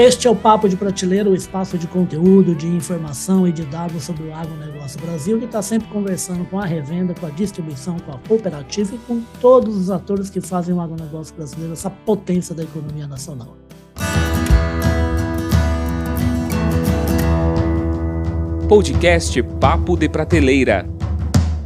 Este é o Papo de Prateleira, o espaço de conteúdo, de informação e de dados sobre o agronegócio Brasil, que está sempre conversando com a revenda, com a distribuição, com a cooperativa e com todos os atores que fazem o agronegócio brasileiro, essa potência da economia nacional. Podcast Papo de Prateleira.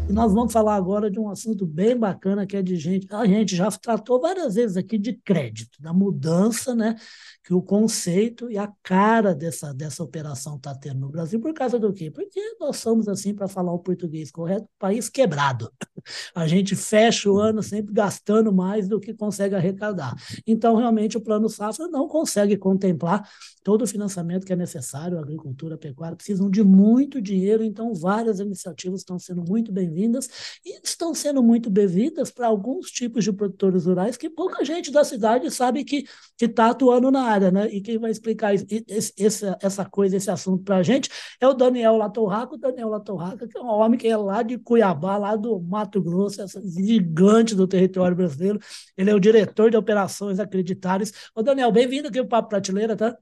E nós vamos falar agora de um assunto bem bacana que é de gente. A gente já tratou várias vezes aqui de crédito, da mudança, né? Que o conceito e a cara dessa, dessa operação está tendo no Brasil. Por causa do quê? Porque nós somos, assim, para falar o português correto, país quebrado. A gente fecha o ano sempre gastando mais do que consegue arrecadar. Então, realmente, o Plano Safra não consegue contemplar todo o financiamento que é necessário. A agricultura, a pecuária precisam de muito dinheiro, então várias iniciativas estão sendo muito bem-vindas e estão sendo muito bem-vindas para alguns tipos de produtores rurais que pouca gente da cidade sabe que está atuando na área, né? E quem vai explicar esse, esse, essa coisa, esse assunto para a gente é o Daniel Latorraca. O Daniel Latorraca, que é um homem que é lá de Cuiabá, lá do Mato Grosso, essa gigante do território brasileiro. Ele é o diretor de operações acreditárias. Ô, Daniel, bem-vindo aqui ao Papo Prateleira, tá?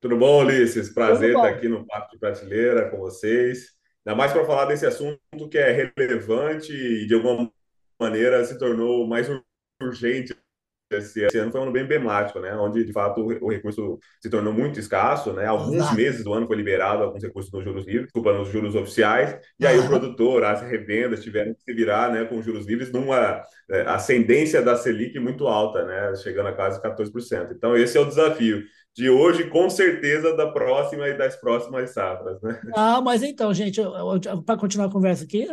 Tudo bom, Ulisses? Prazer estar aqui no Papo de Prateleira com vocês. Ainda mais para falar desse assunto que é relevante e, de alguma maneira, se tornou mais urgente esse, ano foi um ano bem emblemático, né? Onde, de fato, o, recurso se tornou muito escasso, né? Alguns Exato. meses do ano foi liberado alguns recursos nos juros livres, desculpa, nos juros oficiais, e aí o produtor, as revendas tiveram que se virar, né, com juros livres numa é, ascendência da Selic muito alta, né? Chegando a quase 14%. Então, esse é o desafio de hoje, com certeza, da próxima e das próximas safras, né? Ah, mas então, gente, para continuar a conversa aqui,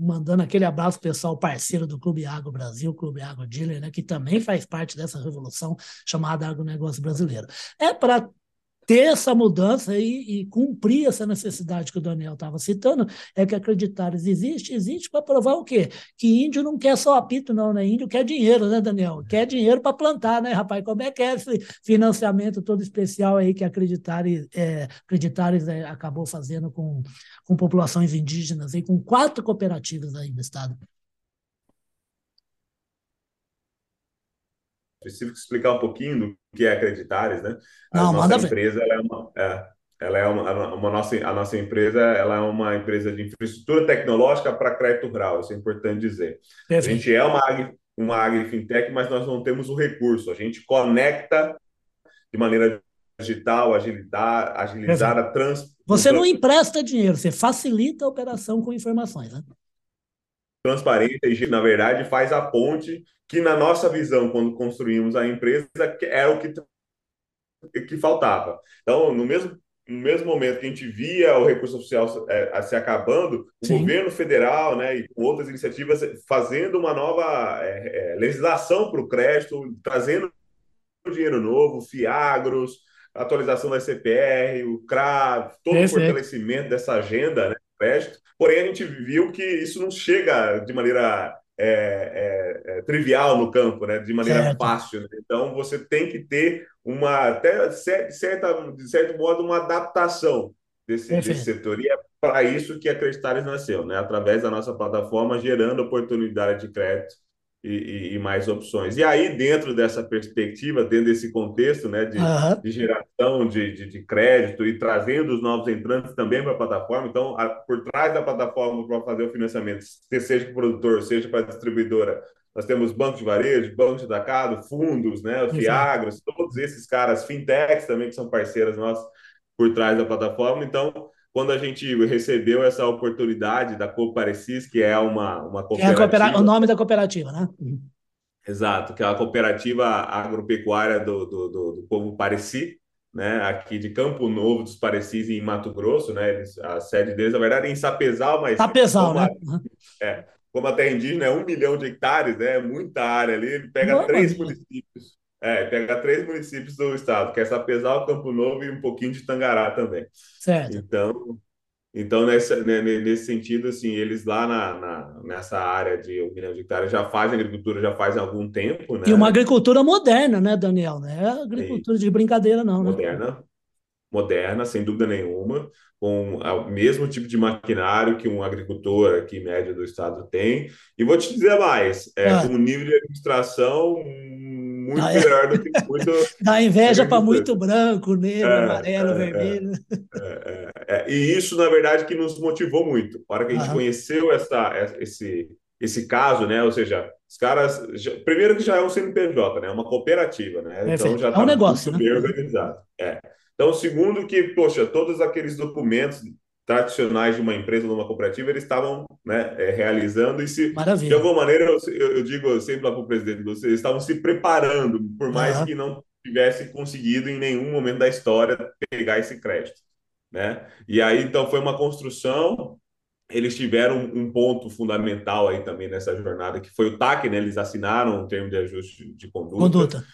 mandando aquele abraço pessoal parceiro do Clube Água Brasil, Clube Água Dealer, né, que também faz parte dessa revolução chamada agronegócio brasileiro. É para ter essa mudança e, e, cumprir essa necessidade que o Daniel estava citando, é que acreditares existe, existe para provar o quê? Que índio não quer só apito, não, né? Índio quer dinheiro, né, Daniel? Quer dinheiro para plantar, né, rapaz? Como é que é esse financiamento todo especial aí que acreditares, é, acreditares é, acabou fazendo com, com populações indígenas e com quatro cooperativas aí no estado? Específico explicar um pouquinho do que é Acreditares, né? A Não, nossa empresa é uma, é, ela é uma, uma, nossa a nossa empresa ela é uma empresa de infraestrutura tecnológica para crédito rural, isso é importante dizer. Perfeito. A gente é uma agri, uma agrifintech, mas nós não temos o recurso. A gente conecta de maneira digital, agilizar, agilizar a trans. Você não empresta dinheiro, você facilita a operação com informações, né? Transparência e, na verdade, faz a ponte que na nossa visão, quando construímos a empresa, era o que, que faltava. Então, no mesmo, no mesmo momento que a gente via o recurso oficial é, se acabando, o Sim. governo federal né, e com outras iniciativas fazendo uma nova é, é, legislação para o crédito, trazendo dinheiro novo, FIAGROS, atualização da CPR, o CRA, todo o fortalecimento dessa agenda né, crédito. Porém, a gente viu que isso não chega de maneira é, é, é, trivial no campo, né? de maneira certo. fácil. Né? Então, você tem que ter uma, até certa, de certo modo, uma adaptação desse, desse setor. E é para isso que a Creditares nasceu, né? através da nossa plataforma, gerando oportunidade de crédito e, e, mais opções. E aí, dentro dessa perspectiva, dentro desse contexto né, de, uhum. de geração de, de, de, crédito e trazendo os novos entrantes também para a plataforma, então, a, por trás da plataforma para fazer o financiamento, seja para o produtor, seja para a distribuidora, nós temos bancos de varejo, bancos de atacado, fundos, né, os Fiagros, todos esses caras, fintechs também, que são parceiras nossas por trás da plataforma. Então, quando a gente recebeu essa oportunidade da Coparecis, que é uma, uma cooperativa. É o nome da cooperativa, né? Exato, que é a cooperativa agropecuária do, do, do, do povo Pareci, né? Aqui de Campo Novo dos Parecis, em Mato Grosso, né? Eles, a sede deles, na verdade, é em Sapezal, mas. Sapezal, né? É, como a terra indígena é um milhão de hectares, né? É muita área ali, ele pega três municípios. É, pega três municípios do estado, que é Sapezal, Campo Novo e um pouquinho de Tangará também. Certo. Então, então nesse, né, nesse sentido, assim, eles lá na, na, nessa área de um milhão de hectares já fazem agricultura já faz algum tempo, né? E uma agricultura moderna, né, Daniel? Não é agricultura de brincadeira, não, né? Moderna, moderna, sem dúvida nenhuma, com o mesmo tipo de maquinário que um agricultor aqui médio do estado tem. E vou te dizer mais, é, ah. com um nível de administração muito é. melhor do que muito. Dá inveja para muito branco, negro, é, amarelo, é, vermelho. É, é, e isso, na verdade, que nos motivou muito. A hora que a gente conheceu essa, esse, esse caso, né? Ou seja, os caras. Já, primeiro que já é um CNPJ, né? Uma cooperativa, né? Perfeito. Então já está é um tá negócio, muito né? bem organizado. É. Então, segundo que, poxa, todos aqueles documentos tradicionais de uma empresa, de uma cooperativa, eles estavam né, é, realizando e se, Maravilha. de alguma maneira, eu, eu digo sempre lá para o presidente, vocês estavam se preparando, por mais uhum. que não tivesse conseguido em nenhum momento da história pegar esse crédito, né? E aí, então, foi uma construção, eles tiveram um ponto fundamental aí também nessa jornada, que foi o TAC, né? Eles assinaram um termo de ajuste de conduta. Conduta.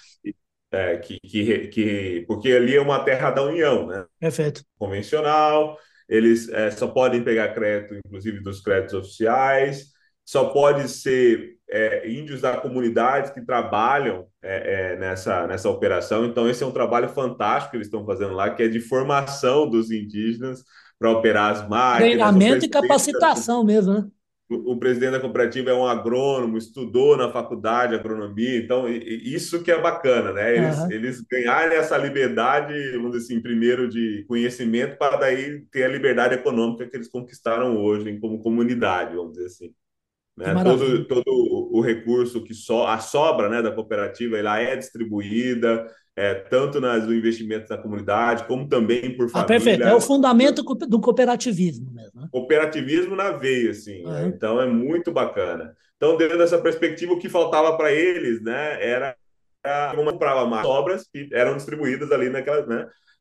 É, que, que, que, porque ali é uma terra da união, né? Perfeito. Convencional, eles é, só podem pegar crédito, inclusive dos créditos oficiais, só pode ser é, índios da comunidade que trabalham é, é, nessa, nessa operação. Então, esse é um trabalho fantástico que eles estão fazendo lá, que é de formação dos indígenas para operar as máquinas. Treinamento e capacitação mesmo, né? O, presidente da cooperativa é um agrônomo, estudou na faculdade de agronomia, então isso que é bacana, né? Eles, uhum. eles ganharem essa liberdade, vamos dizer assim, primeiro de conhecimento, para daí ter a liberdade econômica que eles conquistaram hoje como comunidade, vamos dizer assim. Né? Todo, todo o recurso que so, a sobra né, da cooperativa ela é distribuída, é, tanto nas investimentos na comunidade, como também por família. Ah, perfeito. É o fundamento do cooperativismo mesmo. Né? Cooperativismo na veia, assim. Uhum. Né? Então, é muito bacana. Então, dentro dessa perspectiva, o que faltava para eles né, era uma comprava mais obras que eram distribuídas ali né,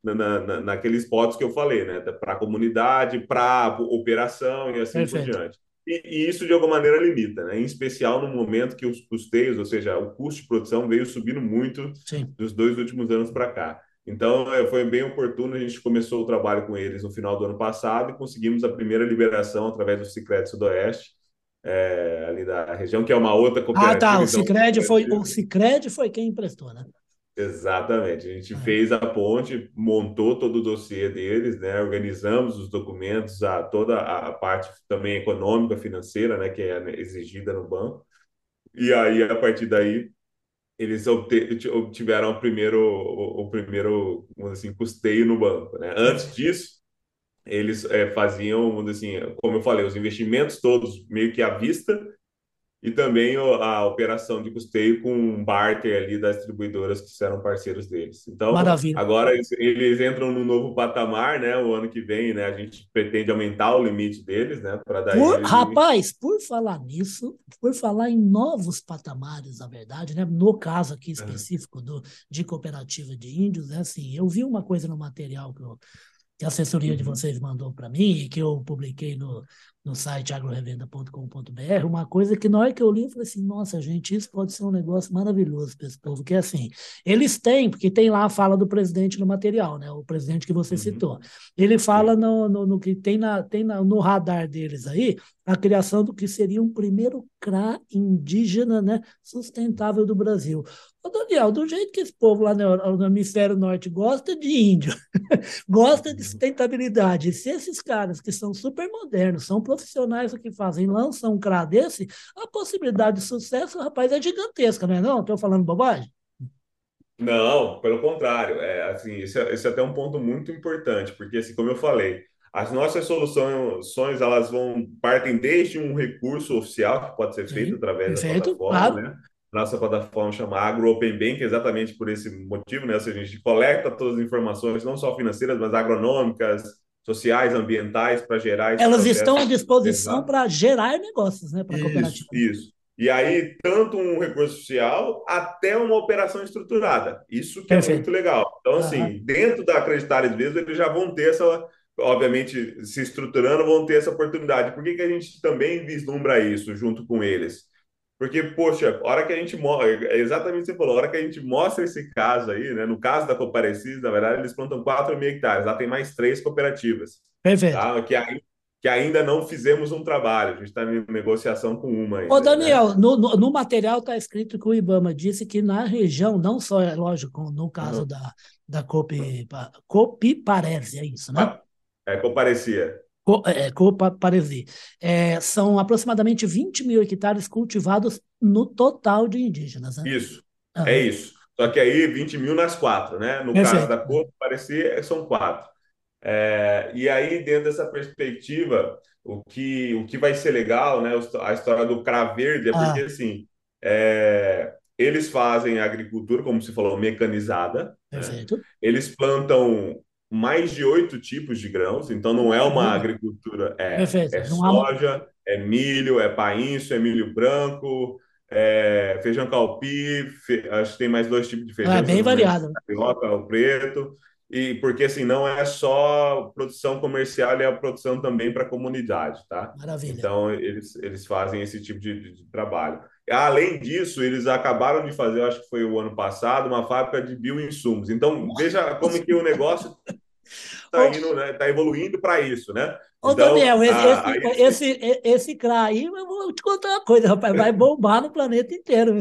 na, na, naqueles potes que eu falei, né, para a comunidade, para operação e assim Perfeito. por diante. E, e, isso, de alguma maneira, limita, né? em especial no momento que os custeios, ou seja, o custo de produção veio subindo muito Sim. dos dois últimos anos para cá. Então, é, foi bem oportuno, a gente começou o trabalho com eles no final do ano passado e conseguimos a primeira liberação através do Cicred Sudoeste, é, ali da região, que é uma outra cooperativa. Ah, tá, o então, Cicred foi, o Cicred foi quem emprestou, né? Exatamente. A gente é. fez a ponte, montou todo o dossiê deles, né? Organizamos os documentos, a, toda a parte também econômica, financeira, né? Que é exigida no banco. E aí, a partir daí, eles obtiveram o primeiro, o, o primeiro, assim, custeio no banco, né? Antes disso, eles é, faziam, assim, como eu falei, os investimentos todos meio que à vista e também a operação de custeio com um barter ali das distribuidoras que serão parceiros deles. Então, Maravilha. agora eles, eles, entram no novo patamar, né? O ano que vem, né? A gente pretende aumentar o limite deles, né? Para dar por, rapaz, por falar nisso, por falar em novos patamares, na verdade, né? No caso aqui específico do, de cooperativa de índios, é assim, eu vi uma coisa no material que eu que a assessoria uhum. de vocês mandou para mim e que eu publiquei no, no site agrorevenda.com.br, uma coisa que na hora que eu li, eu falei assim, nossa, gente, isso pode ser um negócio maravilhoso para esse povo, que é assim, eles têm, porque tem lá a fala do presidente no material, né, o presidente que você uhum. citou, ele fala no, no, no, que tem, na, tem na, no radar deles aí, a criação do que seria um primeiro CRA indígena né, sustentável do Brasil. Ô, Daniel, do jeito que esse povo lá no, no hemisfério norte gosta de índio, gosta de sustentabilidade, e se esses caras que são super modernos, são profissionais que fazem, lançam um CRA desse, a possibilidade de sucesso, rapaz, é gigantesca, não é não? Estou falando bobagem? Não, pelo contrário. É, assim, esse, é, esse é até um ponto muito importante, porque, assim, como eu falei, as nossas soluções, elas vão partem desde um recurso oficial, que pode ser feito Sim, através da plataforma, claro. né? Nossa plataforma chama Agro Open Bank, exatamente por esse motivo, né? Ou seja, a gente coleta todas as informações, não só financeiras, mas agronômicas, sociais, ambientais, para gerar... Elas estão à disposição para gerar negócios, né, para cooperativa. Isso, E aí, tanto um recurso social até uma operação estruturada. Isso que é Perfeito. é muito legal. Então, assim, uhum. dentro da Acreditar mesmo, eles já vão ter essa, obviamente, se estruturando, vão ter essa oportunidade. Por que, que a gente também vislumbra isso junto com eles? Porque, poxa, a hora que a gente mostra, é exatamente o que você falou, a hora que a gente mostra esse caso aí, né? No caso da Coparecis, na verdade, eles plantam 4 mil hectares, lá tem mais três cooperativas. Perfeito. Tá? Que, ainda, que ainda não fizemos um trabalho, a gente está em negociação com uma. Ainda, Ô, Daniel, né? no, no, no, material está escrito que o Ibama disse que na região, não só, é lógico, no caso uhum. da, da Copi, Copiparese, é isso, né? É, Coparecia. É, Copaparesi. É, são aproximadamente 20 mil hectares cultivados no total de indígenas. Né? Isso, é isso. Só que aí 20 mil nas quatro, né? No Perfeito. caso da cor, parecia são quatro. É, e aí, dentro dessa perspectiva, o que, o que vai ser legal, né? A história do CRA Verde é ah. porque, assim, é, eles fazem a agricultura, como se falou, mecanizada. Né? Perfeito. Né? Eles plantam mais de oito tipos de grãos, então não é uma agricultura. É, é soja, é milho, é painço, é milho branco, é feijão calpi, fe... acho que tem mais dois tipos de feijão. É bem variado. Carioca, o preto. E porque assim, não é só produção comercial, é a produção também para a comunidade, tá? Maravilha. Então, eles, eles fazem esse tipo de, de trabalho. Além disso, eles acabaram de fazer, acho que foi o ano passado, uma fábrica de bioinsumos. Então, veja como que o negócio está indo, né? Tá evoluindo para isso, né? Ô, então, Daniel, esse, a, esse, esse, esse CRA aí, eu vou te contar uma coisa, rapaz, vai bombar no planeta inteiro.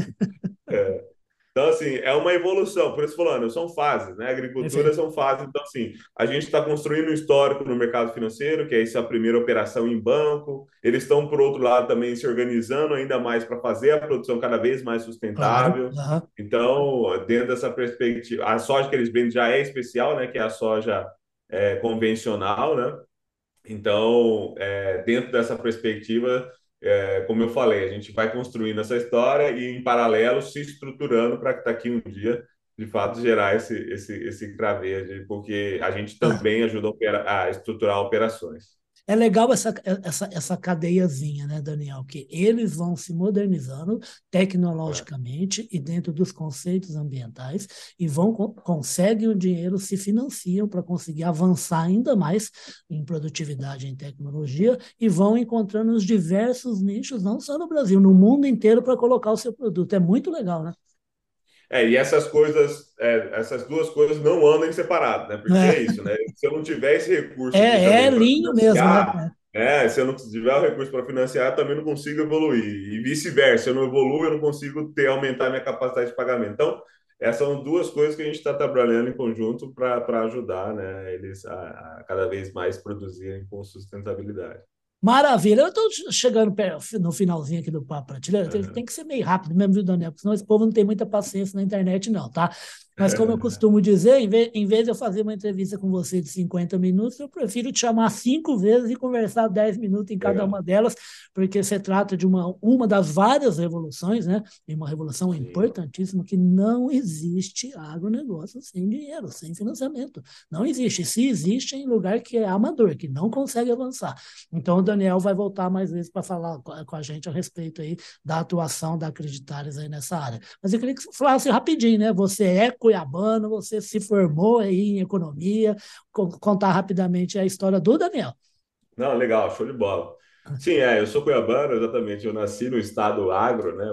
É. Então, assim, é uma evolução, por isso falando, são fases, né? Agricultura são fases. Então, assim, a gente está construindo um histórico no mercado financeiro, que é essa primeira operação em banco. Eles estão, por outro lado, também se organizando ainda mais para fazer a produção cada vez mais sustentável. Uhum. Então, dentro dessa perspectiva, a soja que eles vendem já é especial, né? Que é a soja é, convencional, né? Então, é, dentro dessa perspectiva, é, como eu falei, a gente vai construindo essa história e, em paralelo, se estruturando para que daqui um dia, de fato, gerar esse, esse, esse cravejo, porque a gente também ajuda a, a estruturar operações. É legal essa, essa, essa cadeiazinha, né, Daniel? Que eles vão se modernizando tecnologicamente é. e dentro dos conceitos ambientais e vão conseguem o dinheiro, se financiam para conseguir avançar ainda mais em produtividade, em tecnologia e vão encontrando os diversos nichos, não só no Brasil, no mundo inteiro para colocar o seu produto. É muito legal, né? É, e essas coisas, é, essas duas coisas não andam separado, né? Porque é, é isso, né? Se eu não tiver esse recurso. É, é linho mesmo, né? É, se eu não tiver o recurso para financiar, eu também não consigo evoluir. E vice-versa, se eu não evoluo, eu não consigo ter, aumentar minha capacidade de pagamento. Então, essas são duas coisas que a gente está trabalhando em conjunto para ajudar né, eles a, a cada vez mais produzirem com sustentabilidade. Maravilha. Eu estou chegando no finalzinho aqui do Papo Prateleira. Uhum. Tem que ser meio rápido mesmo, viu, Daniel? Porque senão esse povo não tem muita paciência na internet, não, tá? Mas como eu costumo dizer, em vez, em vez de eu fazer uma entrevista com você de 50 minutos, eu prefiro te chamar cinco vezes e conversar 10 minutos em cada uma delas, porque se trata de uma, uma das várias revoluções, né? E uma revolução Sim. importantíssima que não existe agronegócio sem dinheiro, sem financiamento. Não existe. Se existe, é em lugar que é amador, que não consegue avançar. Então, o Daniel vai voltar mais vezes para falar com a gente a respeito aí da atuação da Acreditares aí nessa área. Mas eu queria que você falasse rapidinho, né? Você é cuiabano, você se formou aí em economia. Contar rapidamente a história do Daniel. Não, legal, show de bola. Sim, é, eu sou cuiabano, exatamente. Eu nasci no estado agro, né?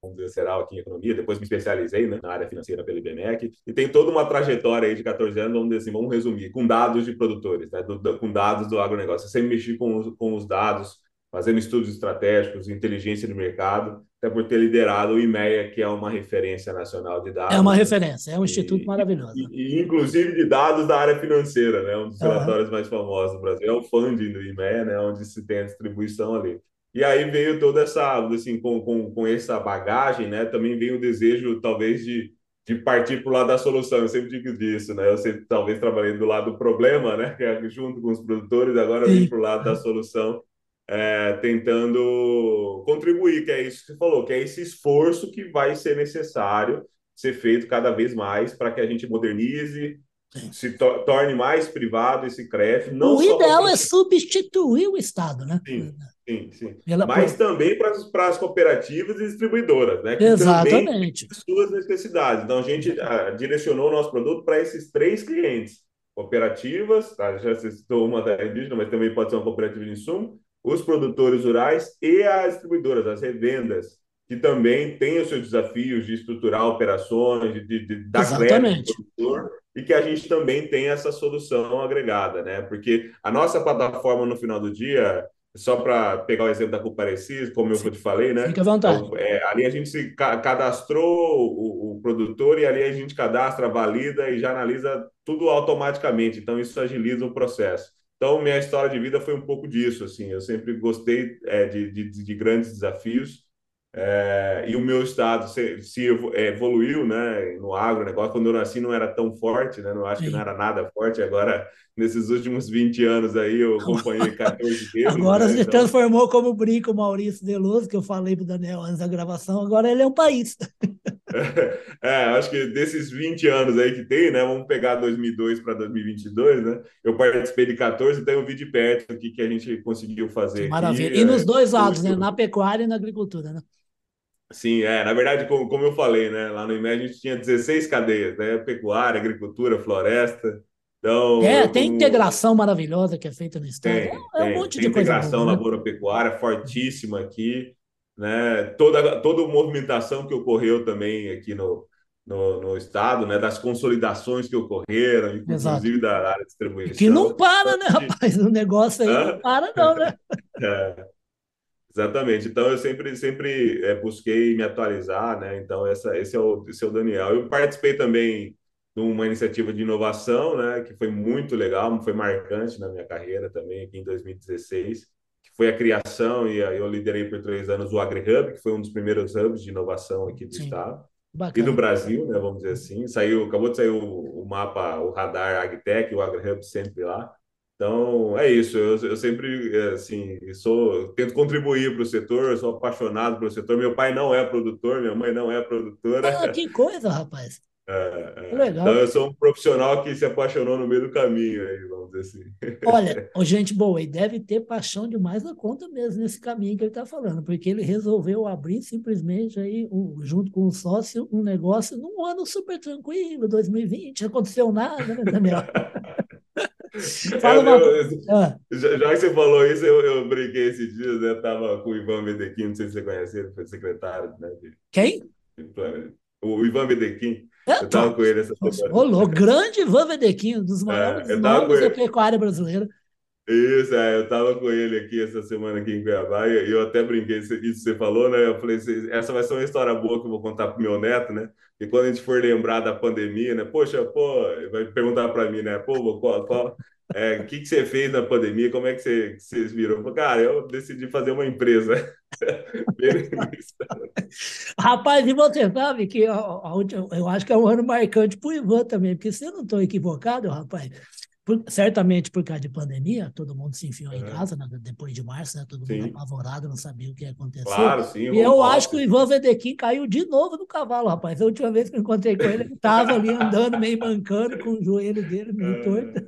Vamos dizer, será aqui em economia. Depois me especializei né, na área financeira pelo IBMEC. E tem toda uma trajetória aí de 14 anos, vamos dizer assim, vamos resumir, com dados de produtores, né? Do, do, com dados do agronegócio. Eu sempre mexi com os, com os dados, fazendo estudos estratégicos, inteligência de mercado até por ter liderado o IMEA, que é uma referência nacional de dados. É uma referência, é um instituto e, maravilhoso. E, e, inclusive de dados da área financeira, né? um dos relatórios uhum. mais famosos do Brasil. É o funding do IMEA, né? onde se tem a distribuição ali. E aí veio toda essa, assim, com, com, com essa bagagem, né? também veio o desejo, talvez, de, de partir para o lado da solução. Eu sempre digo disso, né? Eu sempre, talvez, trabalhei do lado do problema, né? Que é junto com os produtores, agora vim para o lado da solução é, tentando contribuir, que é isso que você falou, que é esse esforço que vai ser necessário ser feito cada vez mais para que a gente modernize, se to torne mais privado esse crédito. Não o ideal é substituir o Estado, né? Sim, sim, sim. Mas também para as cooperativas e distribuidoras, né? Que Exatamente. suas necessidades. Então, a gente ah, direcionou o nosso produto para esses três clientes. Cooperativas, tá? já citou uma da indígena, mas também pode ser uma cooperativa de insumo, os produtores rurais e as distribuidoras, as revendas, que também têm os seus desafios de estruturar operações, de, de, de dar crédito ao produtor, e que a gente também tem essa solução agregada, né? Porque a nossa plataforma, no final do dia, só para pegar o exemplo da Comparecis, como eu te falei, né? Fique à vontade. Então, é, ali a gente se cadastrou o, o, produtor e ali a gente cadastra, valida e já analisa tudo automaticamente. Então, isso agiliza o processo. Então, minha história de vida foi um pouco disso, assim. Eu sempre gostei é, de, de, de, grandes desafios. É, e o meu estado se, se, evoluiu, né, no agronegócio. Quando eu nasci não era tão forte, né, não acho que não era nada forte. Agora, nesses últimos 20 anos aí, eu acompanhei 14 deles. Agora né, se então... transformou como brinco o Maurício Deloso, que eu falei para o Daniel antes da gravação. Agora ele é um país. É, acho que desses 20 anos aí que tem, né? Vamos pegar 2002 para 2022, né? Eu participei de 14, então eu vi de perto o que, que a gente conseguiu fazer. Maravilha. Aqui, e nos é, dois lados, né? Na pecuária e na agricultura, né? Sim, é. Na verdade, como, como eu falei, né? Lá no IMED a gente tinha 16 cadeias, né? Pecuária, agricultura, floresta. Então, é, tem como... integração maravilhosa que é feita no Estado. Tem, é, um monte tem de coisa. Integração né? fortíssima aqui, né? Toda, toda a movimentação que ocorreu também aqui no, no, no, Estado, né? Das consolidações que ocorreram, inclusive Exato. da área de distribuição. Que não para, né, rapaz? O negócio aí não para, não, né? É. Exatamente. Então eu sempre sempre é, busquei me atualizar, né? Então essa esse é o esse é o Daniel. Eu participei também uma iniciativa de inovação, né? Que foi muito legal, foi marcante na minha carreira também aqui em 2016, que foi a criação e eu liderei por três anos o AgriHub, que foi um dos primeiros hubs de inovação aqui do Sim. estado. Bacana. E do Brasil, né, vamos dizer assim. Saiu, acabou de sair o, o mapa, o radar AgTech, o AgriHub sempre lá. Então, é isso. Eu, eu sempre, é, assim, sou, tento contribuir para o setor, sou apaixonado pelo setor. Meu pai não é produtor, minha mãe não é produtora. Ah, que coisa, rapaz. É, é. Legal. Então, eu sou um profissional que se apaixonou no meio do caminho, aí, vamos dizer assim. Olha, gente boa, e deve ter paixão demais na conta mesmo nesse caminho que ele está falando, porque ele resolveu abrir simplesmente aí, um, junto com o sócio, um negócio num ano super tranquilo, 2020, não aconteceu nada, né, Daniel? Fala uma... eu, ah. já, já, que você falou isso, eu, eu brinquei esses dias, né? Eu tava com o Ivan Medequim, não sei se você conhece ele, foi secretário, né? De, Quem? De, o Ivan Medequim. Eu tava com ele essa semana. Rolou, grande Ivan Medequim, um dos é, maiores é, nomes da pecuária brasileira. Isso, é, eu estava com ele aqui essa semana aqui em Cuiabá e eu até brinquei isso que você falou, né? Eu falei, essa vai ser uma história boa que eu vou contar pro meu neto, né? E quando a gente for lembrar da pandemia, né? Poxa, pô, vai perguntar para mim, né? Pô, qual, qual, é, que, que você fez na pandemia? Como é que você, vocês viram? Cara, eu decidi fazer uma empresa. Rapaz, e você sabe que eu acho que é um ano marcante para o Ivan também, porque se eu não estou equivocado, rapaz, por, certamente por causa de pandemia, todo mundo se enfiou é. em casa, né, depois de março, né, todo sim. mundo apavorado, não sabia o que ia acontecer. Claro, sim. E eu acho que o Ivan Vedequim caiu de novo no cavalo, rapaz. A última vez que eu encontrei com ele, ele estava ali andando, meio mancando, com o joelho dele meio é. torto.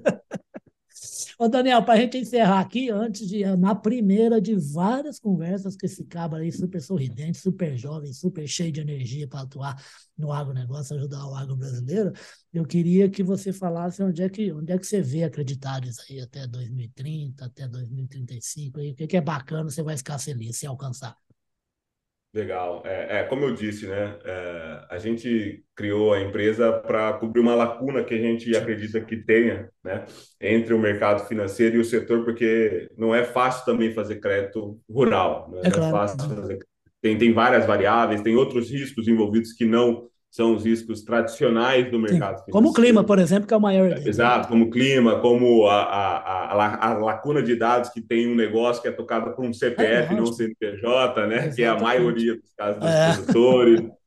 Ô, Daniel, para a gente encerrar aqui, antes de na primeira de várias conversas com esse cabra aí, super sorridente, super jovem, super cheio de energia para atuar no agronegócio, ajudar o agro brasileiro, eu queria que você falasse onde é que, onde é que você vê acreditados aí até 2030, até 2035, aí, o que, que é bacana, você vai ficar feliz se alcançar. Legal. É, é, como eu disse, né? É, a gente criou a empresa para cobrir uma lacuna que a gente acredita que tenha, né? Entre o mercado financeiro e o setor, porque não é fácil também fazer crédito rural. Né? É, claro. é fácil fazer... Tem, tem várias variáveis, tem outros riscos envolvidos que não são os riscos tradicionais do mercado financeiro. Como o clima, por exemplo, que é o maior. Exato, como o clima, como a, a, a, a, lacuna de dados que tem um negócio que é tocado por um CPF, é, não CNPJ, né? Exatamente. Que é a maioria dos casos dos é. produtores.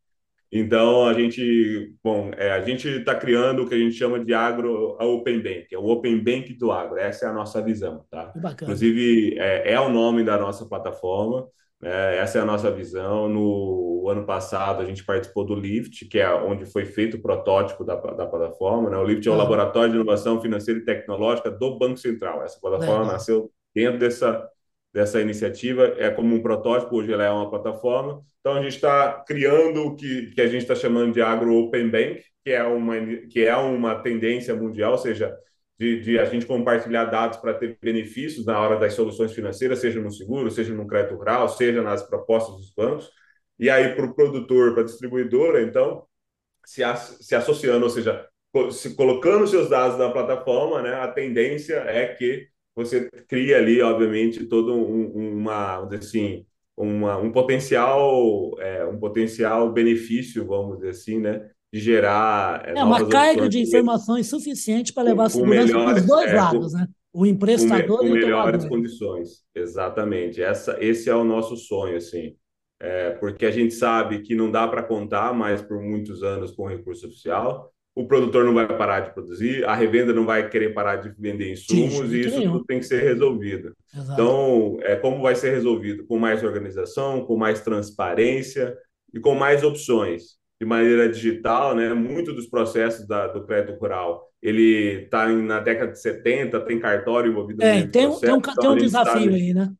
Então, a gente, bom, é, a gente está criando o que a gente chama de agro Open Bank, é o Open Bank do agro, essa é a nossa visão, tá? Inclusive, é, é o nome da nossa plataforma, é, essa é a nossa visão. No ano passado, a gente participou do LIFT, que é onde foi feito o protótipo da, da plataforma. Né? O LIFT é o ah. Laboratório de Inovação Financeira e Tecnológica do Banco Central. Essa plataforma é. nasceu dentro dessa, dessa iniciativa, é como um protótipo, hoje ela é uma plataforma. Então, a gente está criando o que, que a gente está chamando de Agro Open Bank, que é uma, que é uma tendência mundial, ou seja, de, de, a gente compartilhar dados para ter benefícios na hora das soluções financeiras, seja no seguro, seja no crédito rural, seja nas propostas dos bancos. E aí, para o produtor, para a distribuidora, então, se, se associando, ou seja, se colocando seus dados na plataforma, né, a tendência é que você cria ali, obviamente, todo um, uma, assim, uma, um potencial, é, um potencial benefício, vamos dizer assim, né, de gerar. É, é uma carga de informações suficiente para levar a segurança para os dois é, lados, com, né? O emprestador com, com e o melhores condições, exatamente. Essa, esse é o nosso sonho, assim. é, porque a gente sabe que não dá para contar mais por muitos anos com recurso oficial. O produtor não vai parar de produzir, a revenda não vai querer parar de vender insumos Sim, e isso tudo tem que ser resolvido. Exato. Então, é, como vai ser resolvido? Com mais organização, com mais transparência e com mais opções de maneira digital, né? Muito dos processos da, do crédito rural, ele está na década de 70, tem cartório envolvido é, tem, processo, tem um, então tem um desafio aí, né?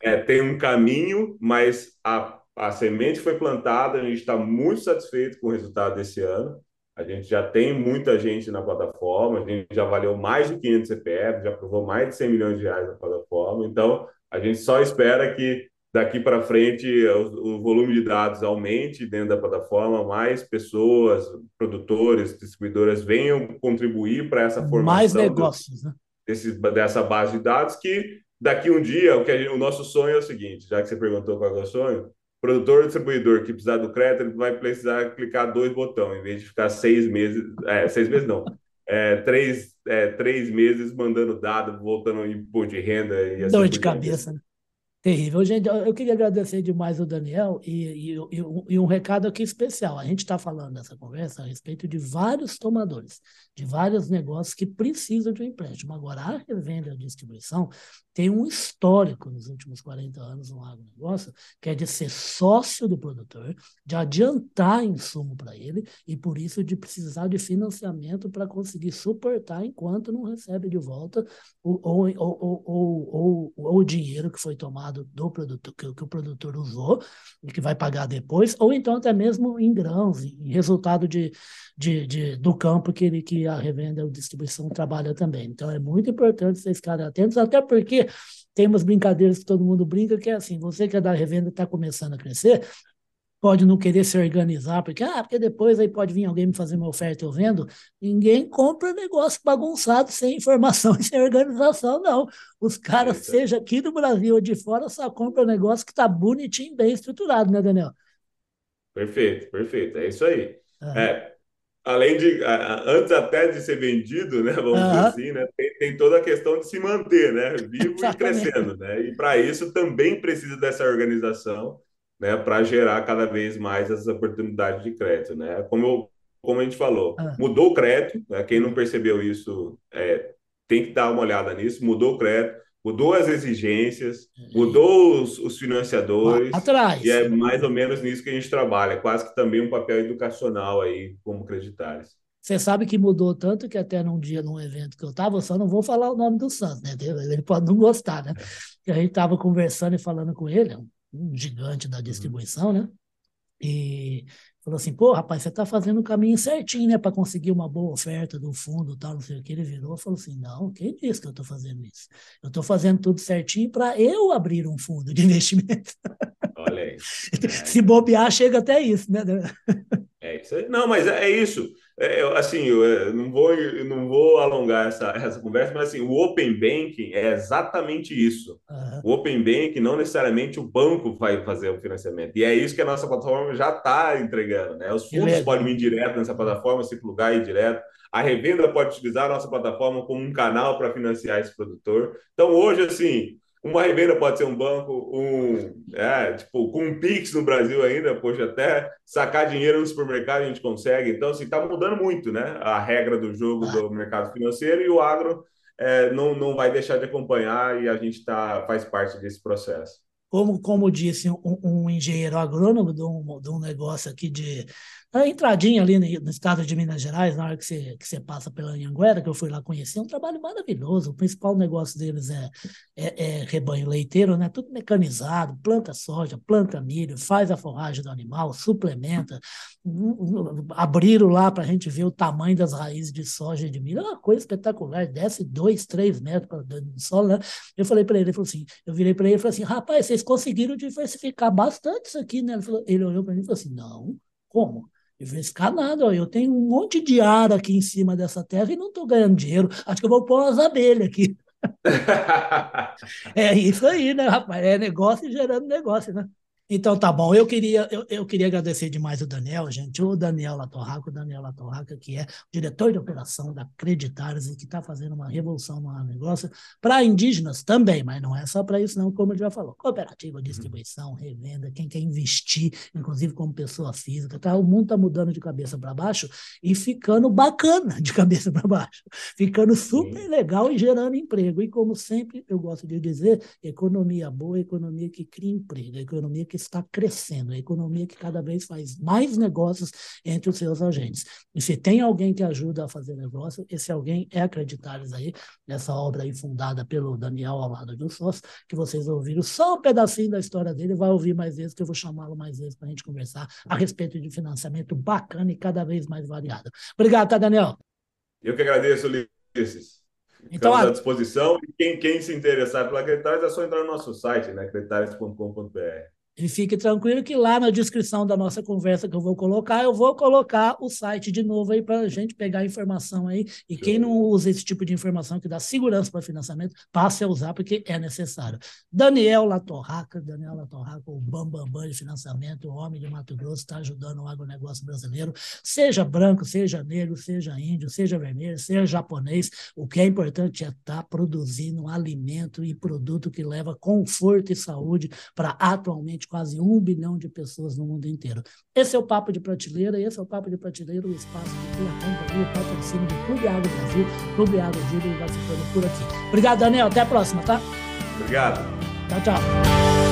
É, tem um caminho, mas a, a semente foi plantada, a gente está muito satisfeito com o resultado desse ano. A gente já tem muita gente na plataforma, a gente já valeu mais de 500 CPF, já aprovou mais de 100 milhões de reais na plataforma. Então, a gente só espera que daqui para frente o, o, volume de dados aumente dentro da plataforma, mais pessoas, produtores, distribuidoras venham contribuir para essa formação. Mais negócios, né? Desse, dessa base de dados que daqui um dia, o, que gente, o nosso sonho é o seguinte, já que você perguntou qual é o sonho, produtor distribuidor que precisar do crédito, ele vai precisar clicar dois botões, em vez de ficar seis meses, é, seis meses não, é, três, é, três meses mandando dado, voltando em imposto de renda. E assim Dor de cabeça, né? Terrível. Gente, eu queria agradecer demais o Daniel e, e, e, e um recado aqui especial. A gente está falando nessa conversa a respeito de vários tomadores, de vários negócios que precisam de um empréstimo. Agora, a revenda e a distribuição tem um histórico nos últimos 40 anos no agronegócio, que é de ser sócio do produtor, de adiantar insumo para ele e, por isso, de precisar de financiamento para conseguir suportar enquanto não recebe de volta o, ou, ou, ou, ou, o dinheiro que foi tomado do produtor, que, que o produtor usou e que vai pagar depois, ou então até mesmo em grãos, em resultado de, de, de, do campo que, ele, que a revenda a distribuição trabalha também. Então, é muito importante vocês ficarem atentos, até porque tem umas brincadeiras que todo mundo brinca, que é assim, você que é da revenda está começando a crescer, pode não querer se organizar, porque, ah, porque depois aí pode vir alguém me fazer uma oferta eu vendo. Ninguém compra negócio bagunçado sem informação e sem organização, não. Os caras, é seja aqui do Brasil ou de fora, só compram negócio que está bonitinho, bem estruturado, né, Daniel? Perfeito, perfeito. É isso aí. É, além de antes até de ser vendido, né, vamos uhum. dizer assim, né, tem, tem, toda a questão de se manter, né, vivo e crescendo, né, e para isso também precisa dessa organização, né, para gerar cada vez mais essas oportunidades de crédito, né, como eu, como a gente falou, uhum. mudou o crédito, né, quem não percebeu isso é, tem que dar uma olhada nisso, mudou o crédito, mudou as exigências, mudou os, os financiadores. Atrás. E é mais ou menos nisso que a gente trabalha, quase que também um papel educacional aí como creditários. Você sabe que mudou tanto que até num dia, num evento que eu estava, eu só não vou falar o nome do Santos, né? Ele pode não gostar, né? E a gente estava conversando e falando com ele, um gigante da distribuição, né? E falou assim, pô, rapaz, você está fazendo o caminho certinho, né, para conseguir uma boa oferta do fundo, tal, não sei o que. Ele virou e falou assim, não, quem disse que eu estou fazendo isso? Eu estou fazendo tudo certinho para eu abrir um fundo de investimento. Olha aí. Se bobear, chega até isso, né? É. Não, mas é, é isso. É, assim, eu é, não vou, eu não vou alongar essa, essa conversa, mas assim, o Open Banking é exatamente isso. Uhum. O Open Banking não necessariamente o banco vai fazer o financiamento. E é isso que a nossa plataforma já está entregando. Né? Os fundos podem vir direto nessa plataforma, se plugar e direto. A revenda pode utilizar a nossa plataforma como um canal para financiar esse produtor. Então, hoje, assim, uma revenda pode ser um banco, um, é, tipo, com um Pix no Brasil ainda, poxa, até sacar dinheiro no supermercado a gente consegue. Então, assim, está mudando muito, né? A regra do jogo do mercado financeiro e o agro é, não, não vai deixar de acompanhar e a gente tá, faz parte desse processo. Como, como disse um, um engenheiro agrônomo de um, de um negócio aqui de a entradinha ali no, estado de Minas Gerais, na hora que você, que você passa pela Anhanguera, que eu fui lá conhecer, é um trabalho maravilhoso. O principal negócio deles é, é, é, rebanho leiteiro, né? Tudo mecanizado, planta soja, planta milho, faz a forragem do animal, suplementa. Abriram lá para a gente ver o tamanho das raízes de soja e de milho. É uma coisa espetacular, desce dois, três metros do solo, né? Eu falei para ele, ele falou assim, eu virei para ele e falei assim, rapaz, vocês conseguiram diversificar bastante isso aqui, né? Ele, falou, ele olhou para mim e falou assim, não, como? Diversificar nada, ó. eu tenho um monte de ar aqui em cima dessa terra e não estou ganhando dinheiro. Acho que eu vou pôr umas abelhas aqui. é isso aí, né, rapaz? É negócio gerando negócio, né? Então tá bom. Eu queria, eu, eu queria agradecer demais o Daniel, gente. O Daniel Latorraca, o Daniel Latorraca, que é diretor de operação da Creditares e que está fazendo uma revolução no negócio para indígenas também, mas não é só para isso, não, como ele já falou. Cooperativa, distribuição, revenda, quem quer investir, inclusive como pessoa física, tá? O mundo está mudando de cabeça para baixo e ficando bacana de cabeça para baixo, ficando super legal e gerando emprego. E como sempre eu gosto de dizer, economia boa, economia que cria emprego, economia que está crescendo, a economia que cada vez faz mais negócios entre os seus agentes. E se tem alguém que ajuda a fazer negócio, esse alguém é Acreditares aí, essa obra aí fundada pelo Daniel ao lado do sócio, que vocês ouviram só um pedacinho da história dele, vai ouvir mais vezes, que eu vou chamá-lo mais vezes para a gente conversar a respeito de financiamento bacana e cada vez mais variado. Obrigado, tá, Daniel? Eu que agradeço, Ulisses. Então, Estamos à disposição. E quem, quem se interessar pela Acreditares é só entrar no nosso site, né? acreditares.com.br. E fique tranquilo que lá na descrição da nossa conversa que eu vou colocar, eu vou colocar o site de novo aí para a gente pegar a informação aí. E quem não usa esse tipo de informação que dá segurança para financiamento, passe a usar porque é necessário. Daniel Latorraca, Daniel Latorraca, o Bambambam Bam, Bam de financiamento, o homem de Mato Grosso, está ajudando o agronegócio brasileiro, seja branco, seja negro, seja índio, seja vermelho, seja japonês. O que é importante é estar tá produzindo um alimento e produto que leva conforto e saúde para atualmente quase um bilhão de pessoas no mundo inteiro. Esse é o Papo de Prateleira, esse é o Papo de Prateleira, o espaço de tua companhia, o patrocínio do Clube Água Brasil, Clube Água Júlio vai ficando por aqui. Obrigado, Daniel. Até a próxima, tá? Obrigado. Tchau, tchau.